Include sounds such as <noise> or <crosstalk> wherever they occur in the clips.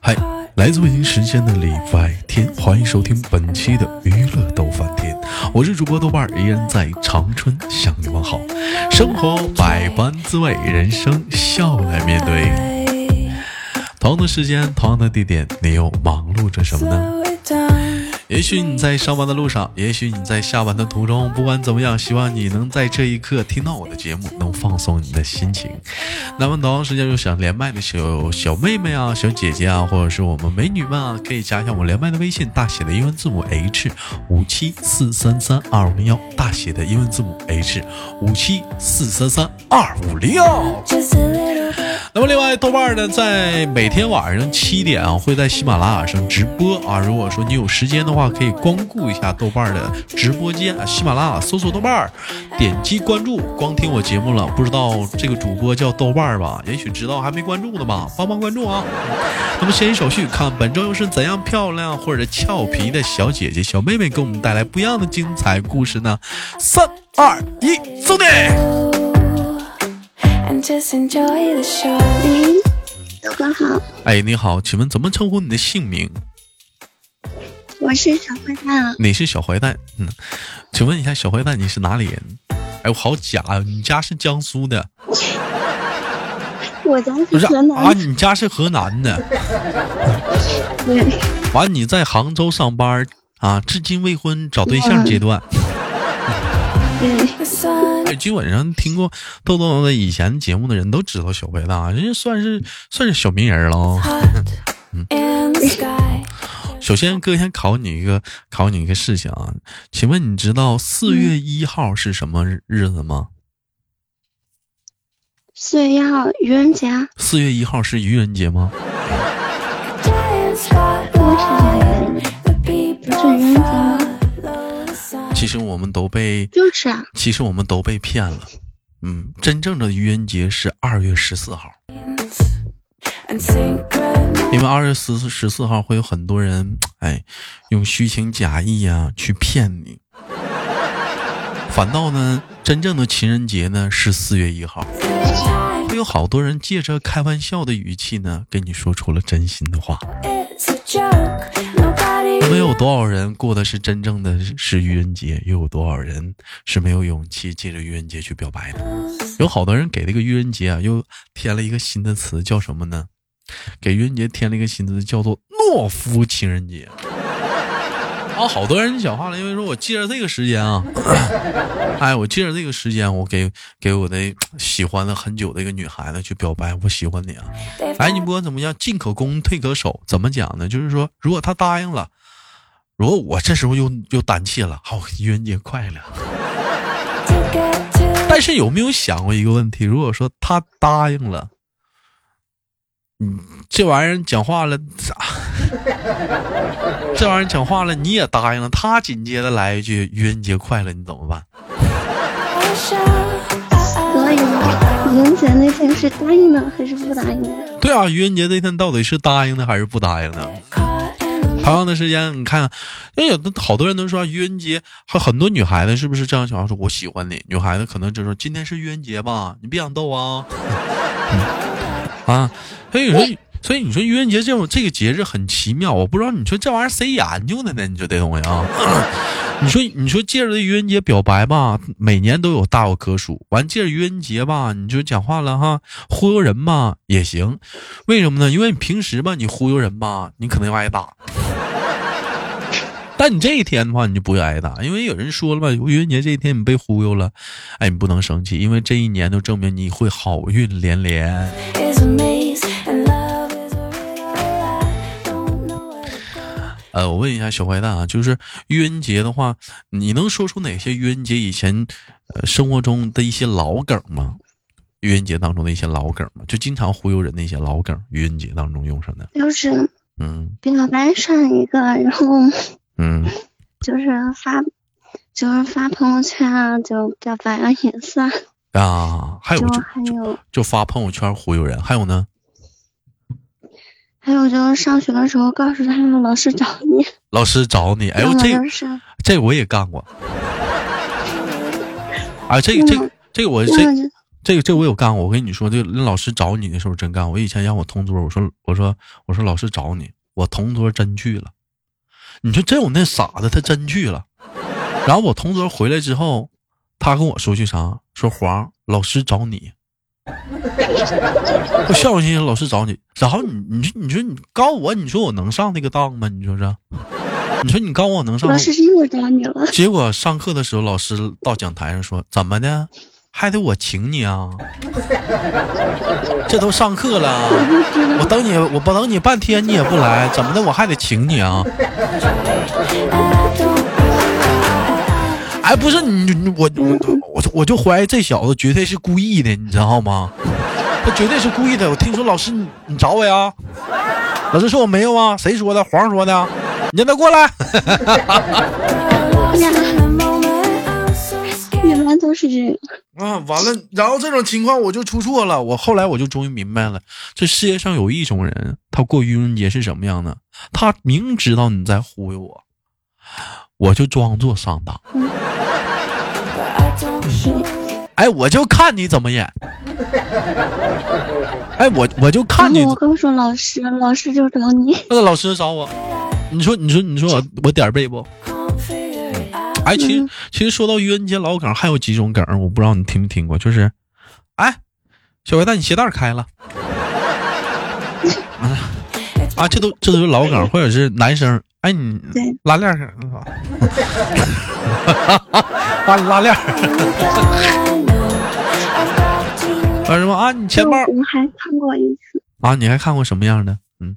嗨，来自北京时间的礼拜天，欢迎收听本期的娱乐逗翻天，我是主播豆瓣儿，依然在长春向你问好。生活百般滋味，人生笑来面对。同样的时间，同样的地点，你又忙碌着什么呢？也许你在上班的路上，也许你在下班的途中，不管怎么样，希望你能在这一刻听到我的节目，能放松你的心情。那么同样时间有想连麦的小小妹妹啊、小姐姐啊，或者是我们美女们啊，可以加一下我连麦的微信，大写的英文字母 H 五七四三三二五零幺，大写的英文字母 H 五七四三三二五零幺。那么另外，豆瓣呢，在每天晚上七点啊，会在喜马拉雅上直播啊。如果说你有时间的话，可以光顾一下豆瓣的直播间啊。喜马拉雅搜索豆瓣，点击关注。光听我节目了，不知道这个主播叫豆瓣吧？也许知道，还没关注的吧？帮忙关注啊！那么闲言少叙，看本周又是怎样漂亮或者俏皮的小姐姐、小妹妹给我们带来不一样的精彩故事呢？三二一，走你！喂，豆哥好，哎，你好，请问怎么称呼你的姓名？我是小坏蛋。你是小坏蛋，嗯，请问一下，小坏蛋你是哪里人？哎，我好假啊！你家是江苏的？我家不是是河南。啊？你家是河南的？对，完，你在杭州上班啊？至今未婚，找对象阶段。对，哎，基本上听过豆豆的以前节目的人都知道小白大，人家算是算是小名人了嗯。首先，哥先考你一个，考你一个事情啊，请问你知道四月一号是什么日子吗？四月一号愚人节啊，四月一号是愚人节吗？其实我们都被，就是啊，其实我们都被骗了。嗯，真正的愚人节是二月十四号，因为二月十四十四号会有很多人，哎，用虚情假意呀、去骗你。反倒呢，真正的情人节呢是四月一号，会有好多人借着开玩笑的语气呢，跟你说出了真心的话。多少人过的是真正的是愚人节，又有多少人是没有勇气借着愚人节去表白的？有好多人给这个愚人节啊，又添了一个新的词，叫什么呢？给愚人节添了一个新词，叫做懦夫情人节。啊，好多人讲话了，因为说我借着这个时间啊，<coughs> 哎，我借着这个时间，我给给我的喜欢了很久的一个女孩子去表白，我喜欢你啊。哎，你不管怎么样，进可攻，退可守，怎么讲呢？就是说，如果她答应了，如果我这时候又又胆怯了，好，愚人节快乐。<laughs> 但是有没有想过一个问题？如果说他答应了，嗯，这玩意儿讲话了咋？<laughs> 这玩意儿讲话了，你也答应了，他紧接着来一句“愚人节快乐”，你怎么办？所以愚人节那天是答应呢还是不答应的？对啊，愚人节那天到底是答应的还是不答应的？同样的时间，你看，因为有的好多人都说愚人节，还很多女孩子是不是这样想？说我喜欢你，女孩子可能就说今天是愚人节吧，你别想逗啊。<laughs> 啊，所以你说，所以你说愚人节这种这个节日很奇妙，我不知道你说这玩意儿谁研究的呢？你说这东西啊，<coughs> 你说你说借着愚人节表白吧，每年都有大有可数。完借着愚人节吧，你就讲话了哈，忽悠人吧也行。为什么呢？因为你平时吧，你忽悠人吧，你可能要挨打。但你这一天的话，你就不会挨打，因为有人说了吧，愚人节这一天你被忽悠了，哎，你不能生气，因为这一年都证明你会好运连连。呃，我问一下小坏蛋啊，就是愚人节的话，你能说出哪些愚人节以前呃生活中的一些老梗吗？愚人节当中的一些老梗吗？就经常忽悠人的一些老梗，愚人节当中用上的。就是嗯表白上一个，然后嗯，就是发，就是发朋友圈啊，就表白啊也算，啊，还有就就还有就发朋友圈忽悠人，还有呢，还有就是上学的时候告诉他们老师找你，老师找你，哎呦这这我也干过，啊这个这个这个我这这个这个我有干过。我跟你说，这个老师找你的时候真干。我以前让我同桌，我说我说我说老师找你，我同桌真去了。你说真有那傻子，他真去了。然后我同桌回来之后，他跟我说句啥？说黄老师找你。我笑笑心心，老师找你。然后你你说你说你告我，你说我能上那个当吗？你说这？你说你告我能上？老师又找你了。结果上课的时候，老师到讲台上说：“怎么的？还得我请你啊？这都上课了，我等你，我不等你半天，你也不来，怎么的？我还得请你啊？”哎，不是你，我我我就怀疑这小子绝对是故意的，你知道吗？他绝对是故意的。我听说老师你你找我呀？老师说我没有啊？谁说的？黄说的？你让他过来。原来都是这个啊！完了，然后这种情况我就出错了。我后来我就终于明白了，这世界上有一种人，他过愚人节是什么样的？他明知道你在忽悠我，我就装作上当。哎，我就看你怎么演。哎，我我就看你。我告诉老师，老师就找你。那个老师找我，你说，你说，你说我我点背不？哎，其实其实说到愚人节老梗，还有几种梗，我不知道你听没听过，就是，哎，小坏蛋，你鞋带开了。<laughs> 啊，这都这都是老梗，<laughs> 或者是男生，哎，你拉链儿，<laughs> 啊，拉链儿。啊什么啊？你钱包？我还看过一次啊！你还看过什么样的？嗯，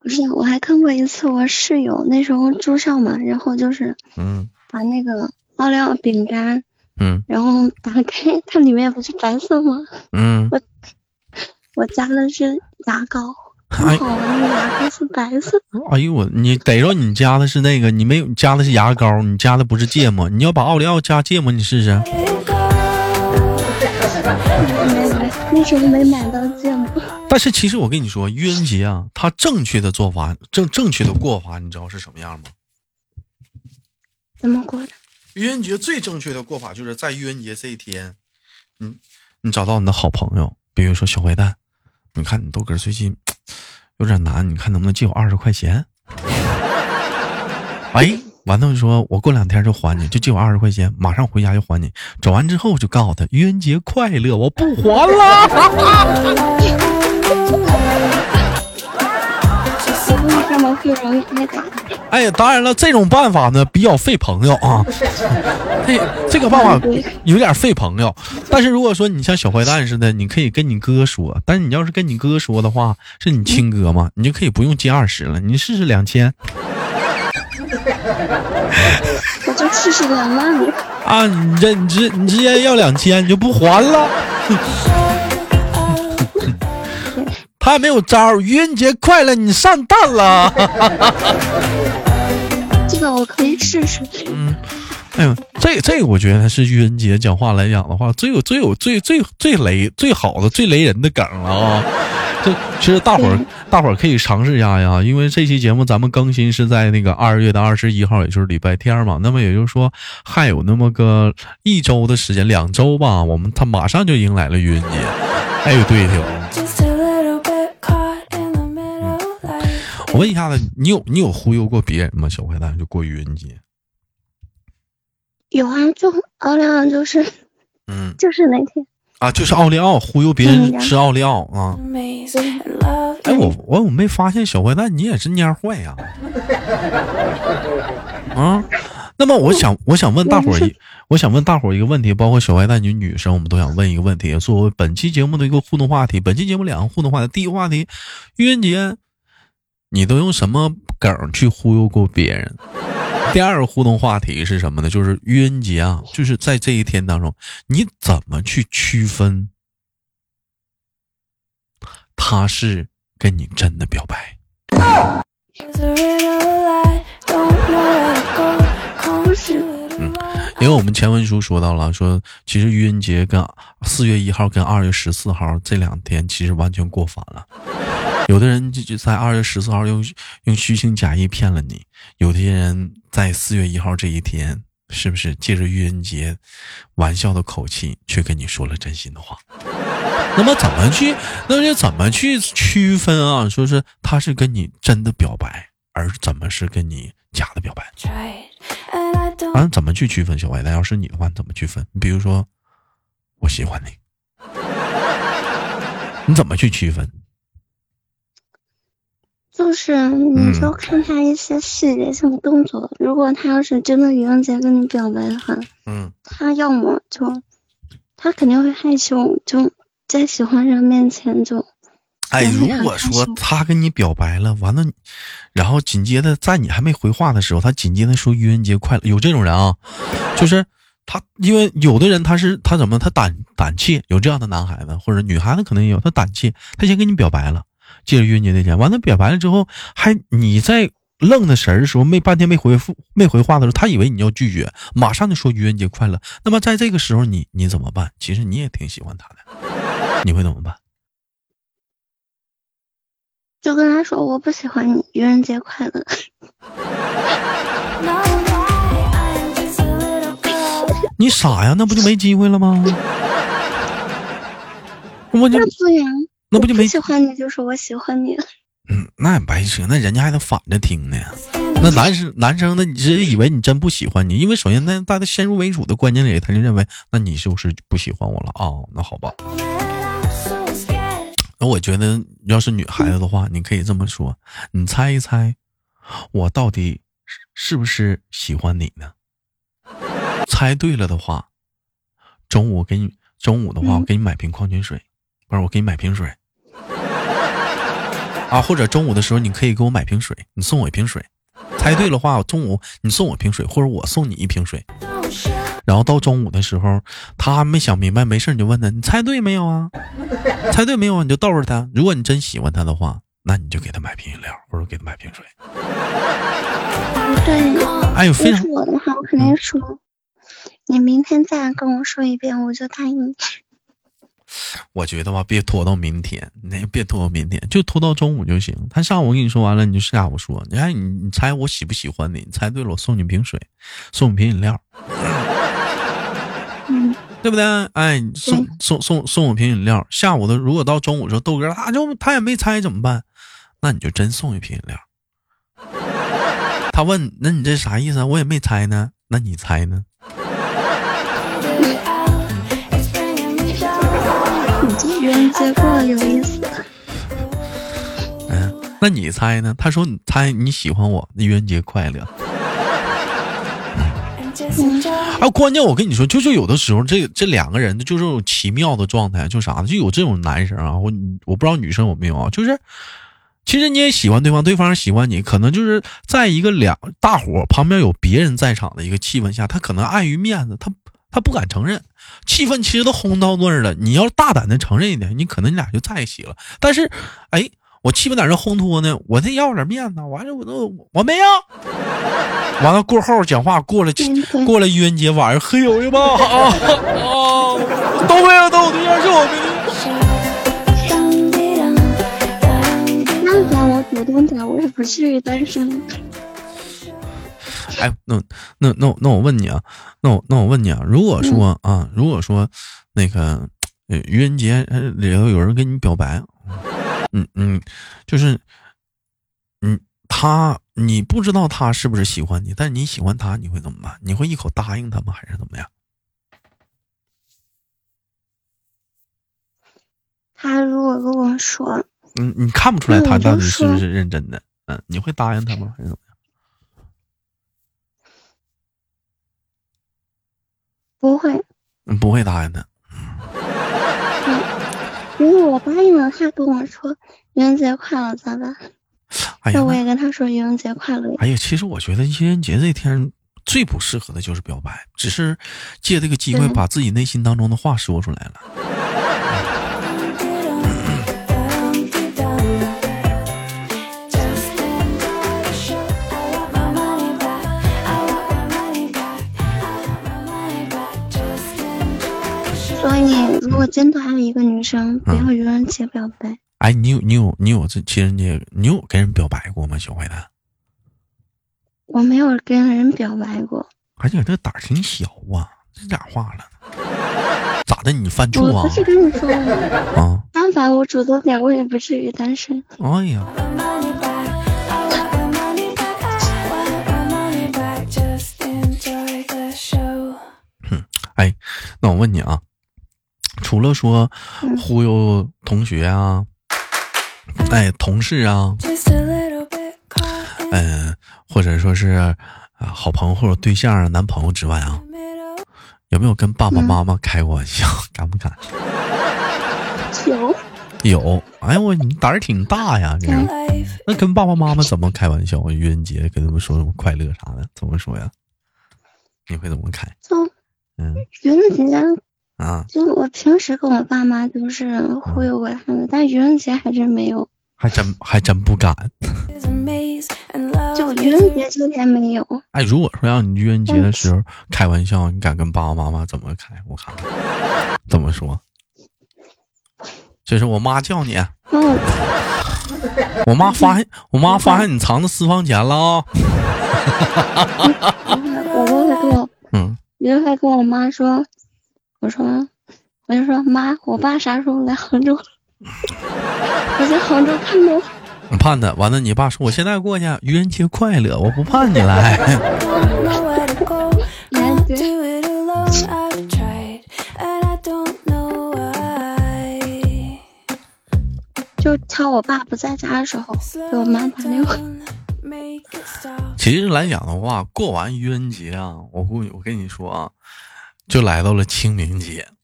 不是，我还看过一次。我室友那时候住校嘛，然后就是嗯，把那个奥利奥饼干嗯，然后打开，<laughs> 它里面不是白色吗？嗯，我我加的是牙膏，还好玩的牙膏是白色。哎呦我，你逮着你加的是那个，你没有加的是牙膏，你加的不是芥末。你要把奥利奥加芥末，你试试。<laughs> 那时候没买到芥末。但是其实我跟你说，愚人节啊，它正确的做法，正正确的过法，你知道是什么样吗？怎么过的？愚人节最正确的过法就是在愚人节这一天，嗯，你找到你的好朋友，比如说小坏蛋，你看你豆哥最近有点难，你看能不能借我二十块钱？<laughs> 哎。完了就说，我过两天就还你，就借我二十块钱，马上回家就还你。走完之后就告诉他愚人节快乐，我不还了。<laughs> 哎呀，当然了，这种办法呢比较费朋友啊。这这个办法有点费朋友，但是如果说你像小坏蛋似的，你可以跟你哥说。但是你要是跟你哥说的话，是你亲哥嘛，你就可以不用借二十了，你试试两千。<laughs> 我就试试两万啊！你这你直你直接要两千，你就不还了？<laughs> 他还没有招愚人节快乐，你上当了。<laughs> 这个我可以试试。嗯，哎呦，这这个我觉得是愚人节讲话来讲的话，最有最有最最最雷最好的最雷人的梗了啊！这其实大伙儿，大伙儿可以尝试一下呀，因为这期节目咱们更新是在那个二月的二十一号，也就是礼拜天嘛。那么也就是说，还有那么个一周的时间，两周吧，我们他马上就迎来了愚人节。哎呦，对头。我问一下子，你有你有忽悠过别人吗？小坏蛋就过愚人节？有啊，就奥利奥就是，嗯，就是那天。啊，就是奥利奥忽悠别人吃奥利奥啊！哎，我我我没发现小坏蛋你也是蔫坏呀！<laughs> 啊，那么我想我想问大伙儿一，我想问大伙儿一个问题，包括小坏蛋你女生，我们都想问一个问题，作为本期节目的一个互动话题。本期节目两个互动话题，第一个话题，愚人节，你都用什么梗去忽悠过别人？<laughs> 第二个互动话题是什么呢？就是愚人节啊，就是在这一天当中，你怎么去区分他是跟你真的表白？嗯，因为我们前文书说到了，说其实愚人节跟四月一号跟二月十四号这两天其实完全过反了。有的人就就在二月十四号用用虚情假意骗了你，有的人在四月一号这一天是不是借着愚人节玩笑的口气，却跟你说了真心的话？<laughs> 那么怎么去？那就怎么去区分啊？说是他是跟你真的表白，而怎么是跟你假的表白？啊，怎么去区分？小坏蛋，要是你的话，你怎么区分？你比如说，我喜欢你，<laughs> 你怎么去区分？就是你就看他一些细节性的动作，如果他要是真的愚人节跟你表白的话，嗯，他要么就他肯定会害羞，就在喜欢人面前就。哎，如果说他跟你表白了，完了，然后紧接着在你还没回话的时候，他紧接着说愚人节快乐，有这种人啊，就是他，因为有的人他是他怎么他胆胆怯，有这样的男孩子或者女孩子可能也有，他胆怯，他先跟你表白了。借着愚人节那天，完了表白了之后，还你在愣的神儿的时候，没半天没回复、没回话的时候，他以为你要拒绝，马上就说愚人节快乐。那么在这个时候，你你怎么办？其实你也挺喜欢他的，你会怎么办？就跟他说我不喜欢你，愚人节快乐。你傻呀？那不就没机会了吗？我就。那不就没喜欢你，就说我喜欢你。嗯，那也白扯，那人家还得反着听呢。那男生男生，那你是以为你真不喜欢你？因为首先，那在他先入为主的观念里，他就认为，那你是不是不喜欢我了啊？那好吧。那我觉得，要是女孩子的话，你可以这么说：你猜一猜，我到底是不是喜欢你呢？猜对了的话，中午给你中午的话，我给你买瓶矿泉水。不是我给你买瓶水，啊，或者中午的时候你可以给我买瓶水，你送我一瓶水。猜对的话，我中午你送我瓶水，或者我送你一瓶水。然后到中午的时候，他还没想明白，没事你就问他，你猜对没有啊？猜对没有啊？你就逗着他。如果你真喜欢他的话，那你就给他买瓶饮料，或者给他买瓶水。对，哎呦，非常。我的话，我肯定说，你明天再跟我说一遍，我就答应你。我觉得吧，别拖到明天，那别拖到明天，就拖到中午就行。他上午跟你说完了，你就下午说。你看，你你猜我喜不喜欢你？你猜对了，我送你瓶水，送你瓶饮料，<laughs> 对不对？哎，送送送送我瓶饮料。下午的，如果到中午时候豆哥他就他也没猜怎么办？那你就真送一瓶饮料。<laughs> 他问，那你这啥意思啊？我也没猜呢，那你猜呢？愚人节过了有意思。嗯，那你猜呢？他说你猜你喜欢我，愚人节快乐。啊，关键我跟你说，就是有的时候，这这两个人就是种奇妙的状态，就啥呢？就有这种男生啊，我我不知道女生有没有啊，就是其实你也喜欢对方，对方喜欢你，可能就是在一个两大伙旁边有别人在场的一个气氛下，他可能碍于面子，他他不敢承认。气氛其实都烘到那儿了，你要大胆的承认一点，你可能你俩就在一起了。但是，哎，我气氛在这烘托呢，我得要点面子。完了，我都我没有。完了过后讲话过了过了愚人节晚上喝有去吧啊啊！都没有都有对象是我没那让我主动点，我也不至于单身。哎，那那那那我问你啊，那我那我问你啊，如果说啊，如果说那个愚人节里头有人跟你表白，嗯嗯，就是嗯他你不知道他是不是喜欢你，但是你喜欢他，你会怎么办？你会一口答应他吗？还是怎么样？他如果跟我说，嗯，你看不出来他到底是不是认真的？嗯，你会答应他吗？还是怎么？不会，不会答应的。如果我答应了，他跟我说愚人节快乐咋办？那我也跟他说愚人节快乐。哎呀，其实我觉得愚人节这天最不适合的就是表白，只是借这个机会把自己内心当中的话说出来了。如果真的爱一个女生，不要愚人节表白。哎，你有你有你有这情人节，你有跟人表白过吗，小坏蛋？我没有跟人表白过。而且这胆儿挺小啊，这咋话了，<laughs> 咋的？你犯怵啊我不？是跟你说了吗？啊，<laughs> 但凡我主动点，我也不至于单身。哎呀，<laughs> 哎，那我问你啊，除了说嗯忽悠同学啊，哎，同事啊，嗯、或者说是啊、好朋友或者对象啊、男朋友之外啊，有没有跟爸爸妈妈开过玩笑？<laughs> 敢不敢？有，有，哎呦我你胆儿挺大呀。那跟爸爸妈妈怎么开玩笑啊？愚人节跟他们说什么快乐啥的，怎么说呀？你会怎么开？就嗯愚人节，啊，就我平时跟我爸妈都是忽悠过他们，但愚人节还真没有。还真还真不敢。就愚人节这天没有，哎，如果说让你愚人节的时候开玩笑，你敢跟爸爸妈妈怎么开？我看看，怎么说？这是我妈叫你，嗯 <laughs> 我妈发现我妈发现你藏着私房钱了啊、我刚才跟我，嗯，我刚才跟我妈说，我说，我就说妈，我爸啥时候来杭州？我在杭州看到。你盼他，完了你爸说我现在过去，愚人节快乐，我不盼你来。<laughs> 就挑我爸不在家的时候，给我妈打电话。其实来讲的话，过完愚人节啊，我估计我跟你说啊，就来到了清明节。<laughs>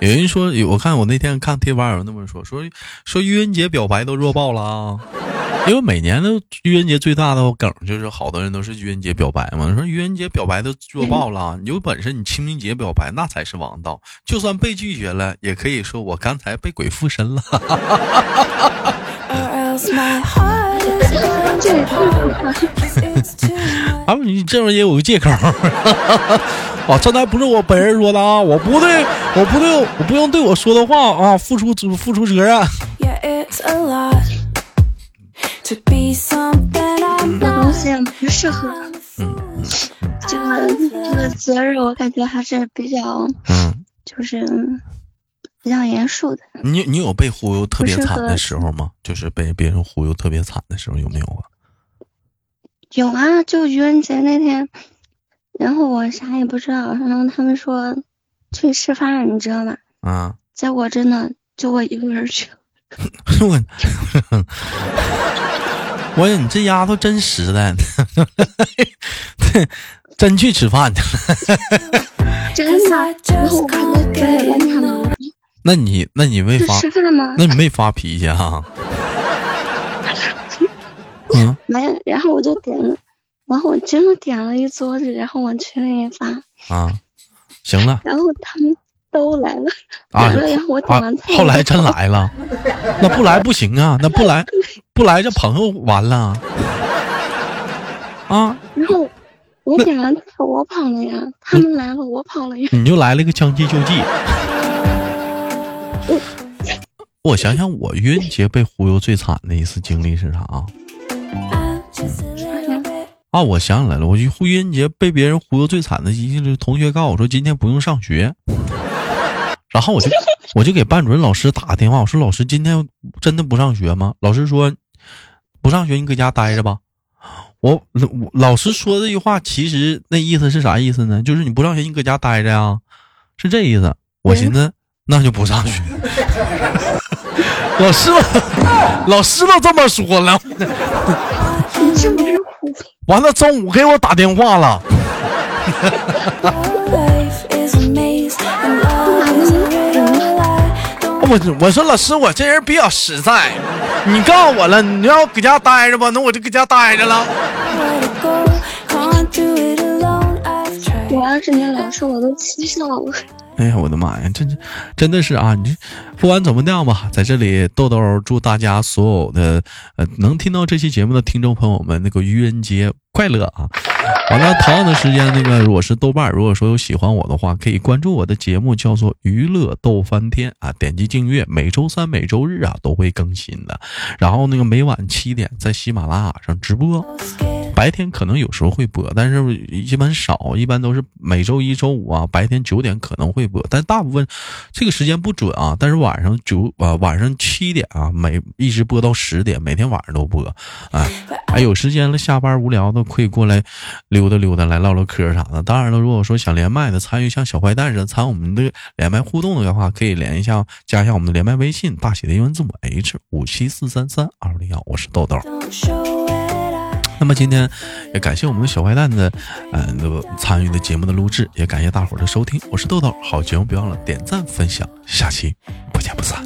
有人说，我看我那天看贴吧有人那么说，说说愚人节表白都弱爆了啊，因为每年的愚人节最大的梗就是好多人都是愚人节表白嘛，说愚人节表白都弱爆了，有本事你清明节表白那才是王道，就算被拒绝了，也可以说我刚才被鬼附身了。<laughs> 啊，你这玩意也有个借口。啊，<laughs> 这才不是我本人说的啊，我不对，我不对，我不用对我说的话啊付出付出责任。这东西不适合嗯这个这个责任，我感觉还是比较嗯，就是比较严肃的。你你有被忽悠特别惨的时候吗？就是被别人忽悠特别惨的时候有没有啊？有啊，就愚人节那天，然后我啥也不知道，然后他们说去吃饭，你知道吗？啊，结果真的就我一个人去了。<laughs> 我，我你这丫头真实在，真去吃饭去了。<laughs> 真的，那你那你没发，吃饭吗？那你没发脾气啊？嗯。没有，然后我就点了，然后我真的点了一桌子，然后往群里一发，啊，行了。然后他们都来了，啊来了，然后我点啊完菜，，后来真来了，那不来不行啊，那不来不来这朋友完了。啊，然后我点完菜我跑了呀，他们来了我跑了呀，你就来了个将计就计。我想想，我愚人节被忽悠最惨的一次经历是啥啊？啊，我想起来了，我愚人节被别人忽悠最惨的一次，同学告诉我说今天不用上学，然后我就我就给班主任老师打个电话，我说老师今天真的不上学吗？老师说不上学你搁家待着吧。我我老师说这句话，其实那意思是啥意思呢？就是你不上学你搁家待着呀，是这意思。我寻思那就不上学。<laughs> 老师都老师都这么说了，你是不是哭？完了中午给我打电话了。<laughs> 我我说老师，我这人比较实在，你告诉我了，你让我搁家待着吧，那我就搁家待着了。二十年老师，我都气笑了。<laughs> 哎呀，我的妈呀，真是真的是啊！你这不管怎么样吧，在这里豆豆祝大家所有的呃能听到这期节目的听众朋友们，那个愚人节快乐啊！完了，同样的时间，那个我是豆瓣，如果说有喜欢我的话，可以关注我的节目，叫做娱乐逗翻天啊，点击订阅，每周三、每周日啊都会更新的。然后那个每晚七点在喜马拉雅上直播。白天可能有时候会播，但是一般少，一般都是每周一、周五啊，白天九点可能会播，但大部分这个时间不准啊。但是晚上九啊，晚上七点啊，每一直播到十点，每天晚上都播。哎，<laughs> 还有时间了，下班无聊的可以过来溜达溜达，来唠唠嗑啥的。当然了，如果说想连麦的，参与像小坏蛋似的参与我们的连麦互动的话，可以连一下，加一下我们的连麦微信，大写的英文字母 H 五七四三三二零幺，我是豆豆。那么今天也感谢我们的小坏蛋的，嗯，那个参与的节目的录制，也感谢大伙的收听，我是豆豆。好节目别忘了点赞分享，下期不见不散。